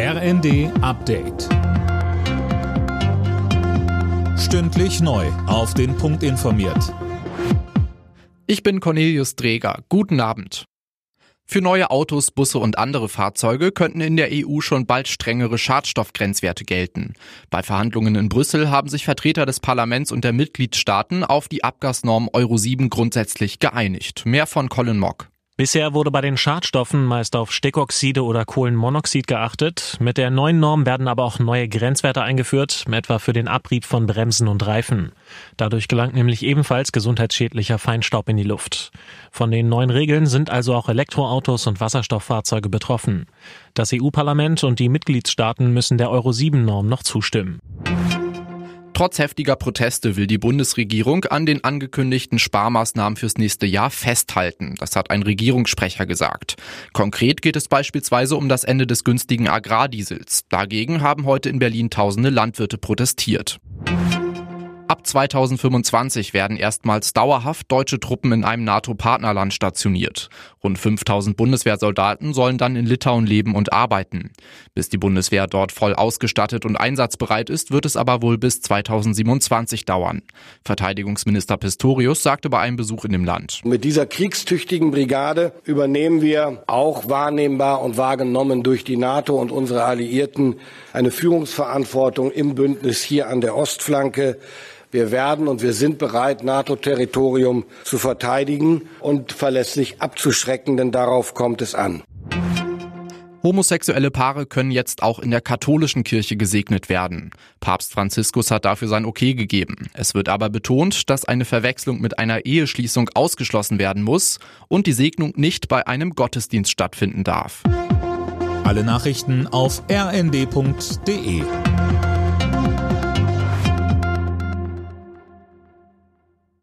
RND Update. Stündlich neu. Auf den Punkt informiert. Ich bin Cornelius Dreger. Guten Abend. Für neue Autos, Busse und andere Fahrzeuge könnten in der EU schon bald strengere Schadstoffgrenzwerte gelten. Bei Verhandlungen in Brüssel haben sich Vertreter des Parlaments und der Mitgliedstaaten auf die Abgasnorm Euro 7 grundsätzlich geeinigt. Mehr von Colin Mock. Bisher wurde bei den Schadstoffen meist auf Stickoxide oder Kohlenmonoxid geachtet. Mit der neuen Norm werden aber auch neue Grenzwerte eingeführt, etwa für den Abrieb von Bremsen und Reifen. Dadurch gelangt nämlich ebenfalls gesundheitsschädlicher Feinstaub in die Luft. Von den neuen Regeln sind also auch Elektroautos und Wasserstofffahrzeuge betroffen. Das EU-Parlament und die Mitgliedstaaten müssen der Euro 7 Norm noch zustimmen. Trotz heftiger Proteste will die Bundesregierung an den angekündigten Sparmaßnahmen fürs nächste Jahr festhalten. Das hat ein Regierungssprecher gesagt. Konkret geht es beispielsweise um das Ende des günstigen Agrardiesels. Dagegen haben heute in Berlin tausende Landwirte protestiert. Ab 2025 werden erstmals dauerhaft deutsche Truppen in einem NATO-Partnerland stationiert. Rund 5000 Bundeswehrsoldaten sollen dann in Litauen leben und arbeiten. Bis die Bundeswehr dort voll ausgestattet und einsatzbereit ist, wird es aber wohl bis 2027 dauern. Verteidigungsminister Pistorius sagte bei einem Besuch in dem Land. Mit dieser kriegstüchtigen Brigade übernehmen wir auch wahrnehmbar und wahrgenommen durch die NATO und unsere Alliierten eine Führungsverantwortung im Bündnis hier an der Ostflanke. Wir werden und wir sind bereit, NATO-Territorium zu verteidigen und verlässlich abzuschrecken, denn darauf kommt es an. Homosexuelle Paare können jetzt auch in der katholischen Kirche gesegnet werden. Papst Franziskus hat dafür sein Okay gegeben. Es wird aber betont, dass eine Verwechslung mit einer Eheschließung ausgeschlossen werden muss und die Segnung nicht bei einem Gottesdienst stattfinden darf. Alle Nachrichten auf rnd.de